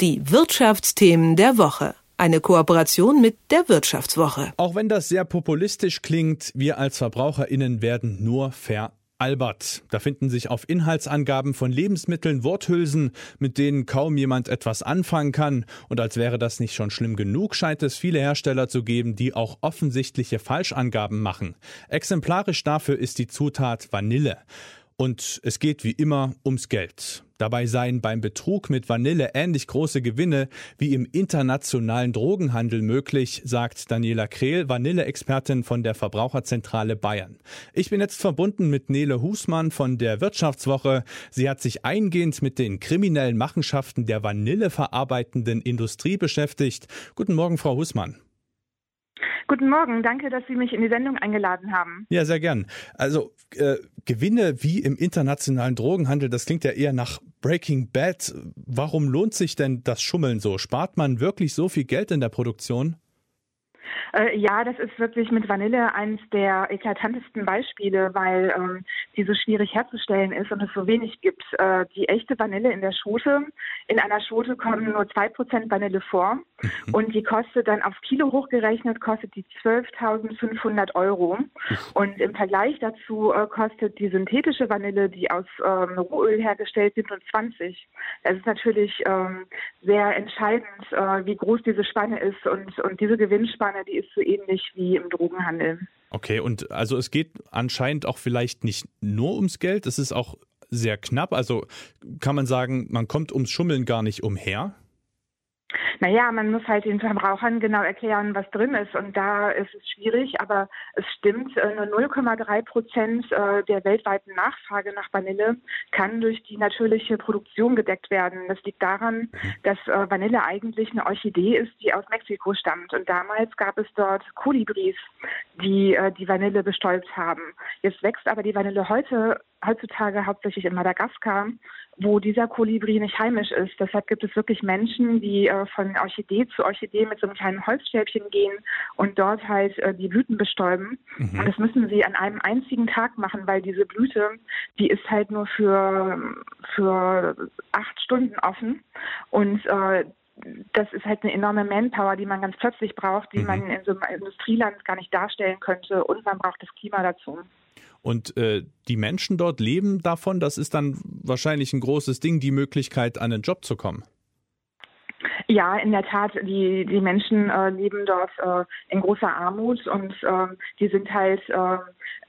Die Wirtschaftsthemen der Woche. Eine Kooperation mit der Wirtschaftswoche. Auch wenn das sehr populistisch klingt, wir als VerbraucherInnen werden nur veralbert. Da finden sich auf Inhaltsangaben von Lebensmitteln Worthülsen, mit denen kaum jemand etwas anfangen kann. Und als wäre das nicht schon schlimm genug, scheint es viele Hersteller zu geben, die auch offensichtliche Falschangaben machen. Exemplarisch dafür ist die Zutat Vanille. Und es geht wie immer ums Geld. Dabei seien beim Betrug mit Vanille ähnlich große Gewinne wie im internationalen Drogenhandel möglich, sagt Daniela Krehl, Vanille-Expertin von der Verbraucherzentrale Bayern. Ich bin jetzt verbunden mit Nele Husmann von der Wirtschaftswoche. Sie hat sich eingehend mit den kriminellen Machenschaften der Vanille verarbeitenden Industrie beschäftigt. Guten Morgen, Frau Husmann. Guten Morgen, danke, dass Sie mich in die Sendung eingeladen haben. Ja, sehr gern. Also äh, Gewinne wie im internationalen Drogenhandel, das klingt ja eher nach Breaking Bad. Warum lohnt sich denn das Schummeln so? Spart man wirklich so viel Geld in der Produktion? Äh, ja, das ist wirklich mit Vanille eines der eklatantesten Beispiele, weil ähm, die so schwierig herzustellen ist und es so wenig gibt. Äh, die echte Vanille in der Schote, in einer Schote kommen nur zwei Prozent Vanille vor mhm. und die kostet dann aufs Kilo hochgerechnet, kostet die 12.500 Euro. Und im Vergleich dazu äh, kostet die synthetische Vanille, die aus ähm, Rohöl hergestellt wird, nur 20. Es ist natürlich ähm, sehr entscheidend, äh, wie groß diese Spanne ist und, und diese Gewinnspanne, die ist so ähnlich wie im Drogenhandel. Okay, und also es geht anscheinend auch vielleicht nicht nur ums Geld, es ist auch sehr knapp. Also kann man sagen, man kommt ums Schummeln gar nicht umher? Naja, man muss halt den Verbrauchern genau erklären, was drin ist. Und da ist es schwierig, aber es stimmt, äh, nur 0,3 Prozent äh, der weltweiten Nachfrage nach Vanille kann durch die natürliche Produktion gedeckt werden. Das liegt daran, dass äh, Vanille eigentlich eine Orchidee ist, die aus Mexiko stammt. Und damals gab es dort Kolibris, die die Vanille bestäubt haben. Jetzt wächst aber die Vanille heute heutzutage hauptsächlich in Madagaskar, wo dieser Kolibri nicht heimisch ist. Deshalb gibt es wirklich Menschen, die äh, von Orchidee zu Orchidee mit so einem kleinen Holzstäbchen gehen und dort halt äh, die Blüten bestäuben. Mhm. Und das müssen sie an einem einzigen Tag machen, weil diese Blüte, die ist halt nur für, für acht Stunden offen. Und äh, das ist halt eine enorme Manpower, die man ganz plötzlich braucht, die mhm. man in so einem Industrieland gar nicht darstellen könnte. Und man braucht das Klima dazu. Und äh, die Menschen dort leben davon. Das ist dann wahrscheinlich ein großes Ding, die Möglichkeit, an einen Job zu kommen. Ja, in der Tat, die, die Menschen äh, leben dort äh, in großer Armut und äh, die sind halt äh,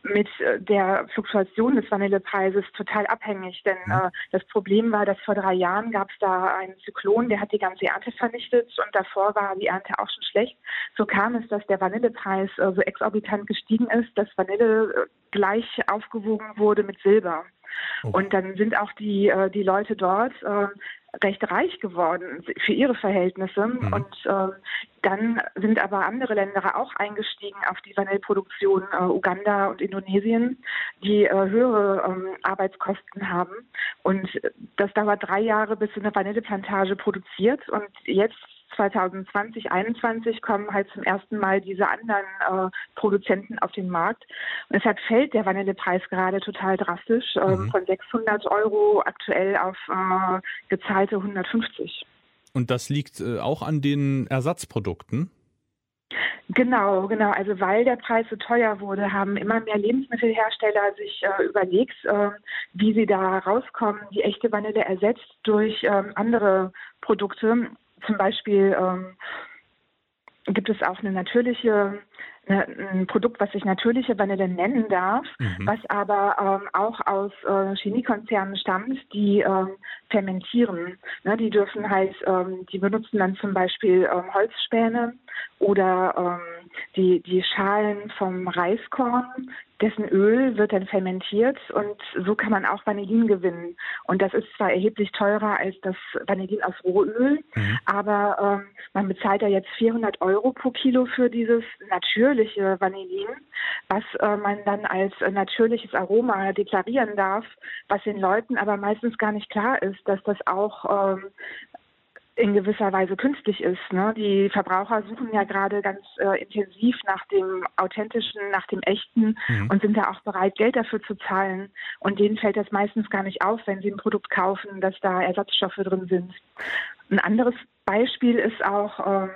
mit der Fluktuation des Vanillepreises total abhängig. Denn mhm. äh, das Problem war, dass vor drei Jahren gab es da einen Zyklon, der hat die ganze Ernte vernichtet und davor war die Ernte auch schon schlecht. So kam es, dass der Vanillepreis äh, so exorbitant gestiegen ist, dass Vanille äh, gleich aufgewogen wurde mit Silber. Oh. Und dann sind auch die, äh, die Leute dort äh, recht reich geworden für ihre Verhältnisse. Mhm. Und äh, dann sind aber andere Länder auch eingestiegen auf die Vanilleproduktion, äh, Uganda und Indonesien, die äh, höhere ähm, Arbeitskosten haben. Und das dauert drei Jahre, bis so eine Vanilleplantage produziert. Und jetzt 2020, 2021 kommen halt zum ersten Mal diese anderen äh, Produzenten auf den Markt. Und deshalb fällt der Vanillepreis gerade total drastisch äh, mhm. von 600 Euro aktuell auf äh, gezahlte 150. Und das liegt äh, auch an den Ersatzprodukten? Genau, genau. Also weil der Preis so teuer wurde, haben immer mehr Lebensmittelhersteller sich äh, überlegt, äh, wie sie da rauskommen, die echte Vanille ersetzt durch äh, andere Produkte zum Beispiel ähm, gibt es auch eine natürliche, eine, ein Produkt, was sich natürliche Vanille nennen darf, mhm. was aber ähm, auch aus äh, Chemiekonzernen stammt, die ähm, fermentieren. Ne, die dürfen halt, ähm, die benutzen dann zum Beispiel ähm, Holzspäne oder ähm, die, die Schalen vom Reiskorn, dessen Öl wird dann fermentiert und so kann man auch Vanillin gewinnen. Und das ist zwar erheblich teurer als das Vanillin aus Rohöl, mhm. aber ähm, man bezahlt ja jetzt 400 Euro pro Kilo für dieses natürliche Vanillin, was äh, man dann als natürliches Aroma deklarieren darf, was den Leuten aber meistens gar nicht klar ist, dass das auch ähm, in gewisser Weise künstlich ist. Ne? Die Verbraucher suchen ja gerade ganz äh, intensiv nach dem Authentischen, nach dem Echten mhm. und sind da auch bereit, Geld dafür zu zahlen. Und denen fällt das meistens gar nicht auf, wenn sie ein Produkt kaufen, dass da Ersatzstoffe drin sind. Ein anderes Beispiel ist auch, ähm,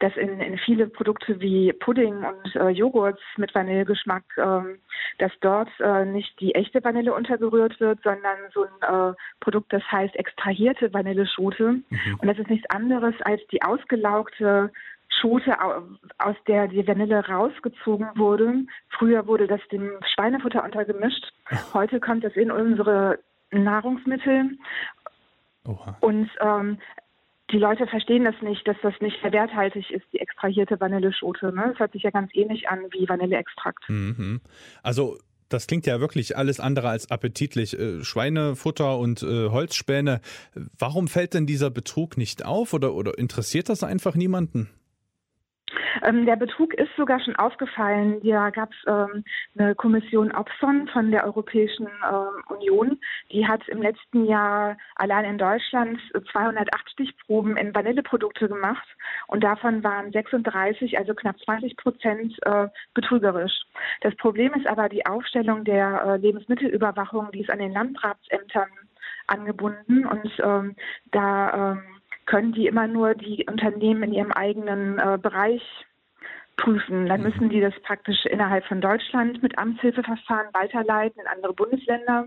dass in, in viele Produkte wie Pudding und äh, Joghurt mit Vanillegeschmack, ähm, dass dort äh, nicht die echte Vanille untergerührt wird, sondern so ein äh, Produkt, das heißt extrahierte Vanilleschote. Mhm. Und das ist nichts anderes als die ausgelaugte Schote, aus der die Vanille rausgezogen wurde. Früher wurde das dem Schweinefutter untergemischt. Heute kommt es in unsere Nahrungsmittel. Oha. Und ähm, die Leute verstehen das nicht, dass das nicht werthaltig ist, die extrahierte Vanilleschote. Ne? Das hört sich ja ganz ähnlich an wie Vanilleextrakt. Mhm. Also das klingt ja wirklich alles andere als appetitlich. Äh, Schweinefutter und äh, Holzspäne. Warum fällt denn dieser Betrug nicht auf oder, oder interessiert das einfach niemanden? Ähm, der Betrug ist sogar schon aufgefallen. Da gab es ähm, eine Kommission Opson von der Europäischen ähm, Union. Die hat im letzten Jahr allein in Deutschland 208 Stichproben in Vanilleprodukte gemacht und davon waren 36, also knapp 20 Prozent äh, betrügerisch. Das Problem ist aber die Aufstellung der äh, Lebensmittelüberwachung, die ist an den Landratsämtern angebunden und ähm, da ähm, können die immer nur die Unternehmen in ihrem eigenen äh, Bereich prüfen. Dann mhm. müssen die das praktisch innerhalb von Deutschland mit Amtshilfeverfahren weiterleiten in andere Bundesländer.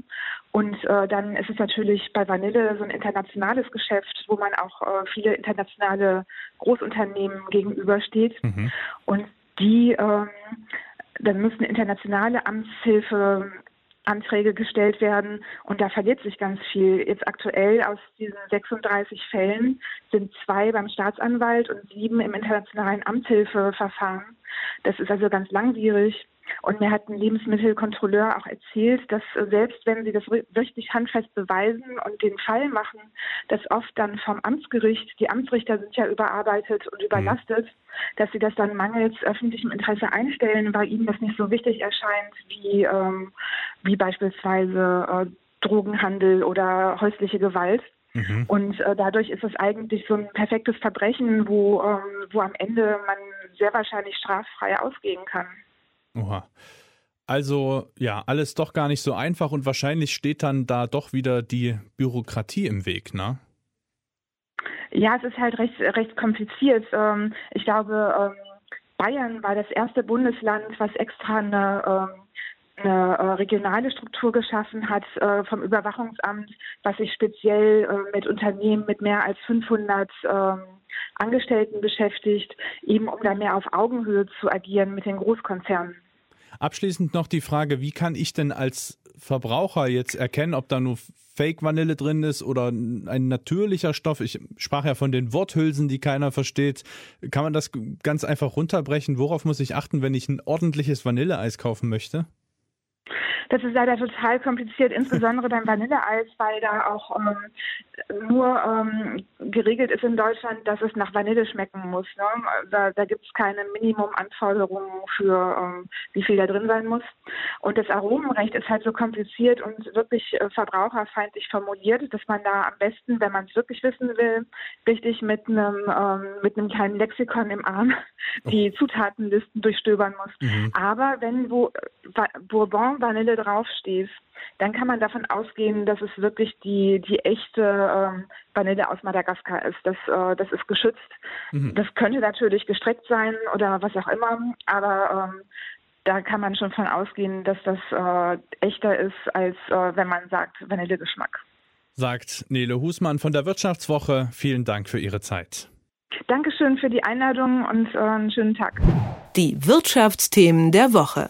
Und äh, dann ist es natürlich bei Vanille so ein internationales Geschäft, wo man auch äh, viele internationale Großunternehmen gegenübersteht. Mhm. Und die, äh, dann müssen internationale Amtshilfe Anträge gestellt werden und da verliert sich ganz viel. Jetzt aktuell aus diesen 36 Fällen sind zwei beim Staatsanwalt und sieben im internationalen Amtshilfeverfahren. Das ist also ganz langwierig. Und mir hat ein Lebensmittelkontrolleur auch erzählt, dass selbst wenn sie das richtig handfest beweisen und den Fall machen, dass oft dann vom Amtsgericht, die Amtsrichter sind ja überarbeitet und überlastet, mhm. dass sie das dann mangels öffentlichem Interesse einstellen, weil ihnen das nicht so wichtig erscheint wie, ähm, wie beispielsweise äh, Drogenhandel oder häusliche Gewalt. Mhm. Und äh, dadurch ist es eigentlich so ein perfektes Verbrechen, wo, ähm, wo am Ende man sehr wahrscheinlich straffrei ausgehen kann. Oha. Also ja, alles doch gar nicht so einfach und wahrscheinlich steht dann da doch wieder die Bürokratie im Weg, ne? Ja, es ist halt recht, recht kompliziert. Ähm, ich glaube, ähm, Bayern war das erste Bundesland, was extra eine, ähm, eine äh, regionale Struktur geschaffen hat äh, vom Überwachungsamt, was sich speziell äh, mit Unternehmen mit mehr als 500 Angestellten beschäftigt, eben um da mehr auf Augenhöhe zu agieren mit den Großkonzernen. Abschließend noch die Frage, wie kann ich denn als Verbraucher jetzt erkennen, ob da nur Fake-Vanille drin ist oder ein natürlicher Stoff? Ich sprach ja von den Worthülsen, die keiner versteht. Kann man das ganz einfach runterbrechen? Worauf muss ich achten, wenn ich ein ordentliches Vanilleeis kaufen möchte? Das ist leider total kompliziert, insbesondere beim Vanilleeis, weil da auch ähm, nur ähm, geregelt ist in Deutschland, dass es nach Vanille schmecken muss. Ne? Da, da gibt es keine Minimumanforderungen für, ähm, wie viel da drin sein muss. Und das Aromenrecht ist halt so kompliziert und wirklich äh, verbraucherfeindlich formuliert, dass man da am besten, wenn man es wirklich wissen will, richtig mit einem ähm, mit einem kleinen Lexikon im Arm die Zutatenlisten durchstöbern muss. Mhm. Aber wenn wo äh, Bourbon Vanille draufsteht, dann kann man davon ausgehen, dass es wirklich die, die echte ähm, Vanille aus Madagaskar ist. Das, äh, das ist geschützt. Mhm. Das könnte natürlich gestreckt sein oder was auch immer, aber ähm, da kann man schon von ausgehen, dass das äh, echter ist, als äh, wenn man sagt Vanillegeschmack. Sagt Nele Husmann von der Wirtschaftswoche. Vielen Dank für Ihre Zeit. Dankeschön für die Einladung und äh, einen schönen Tag. Die Wirtschaftsthemen der Woche.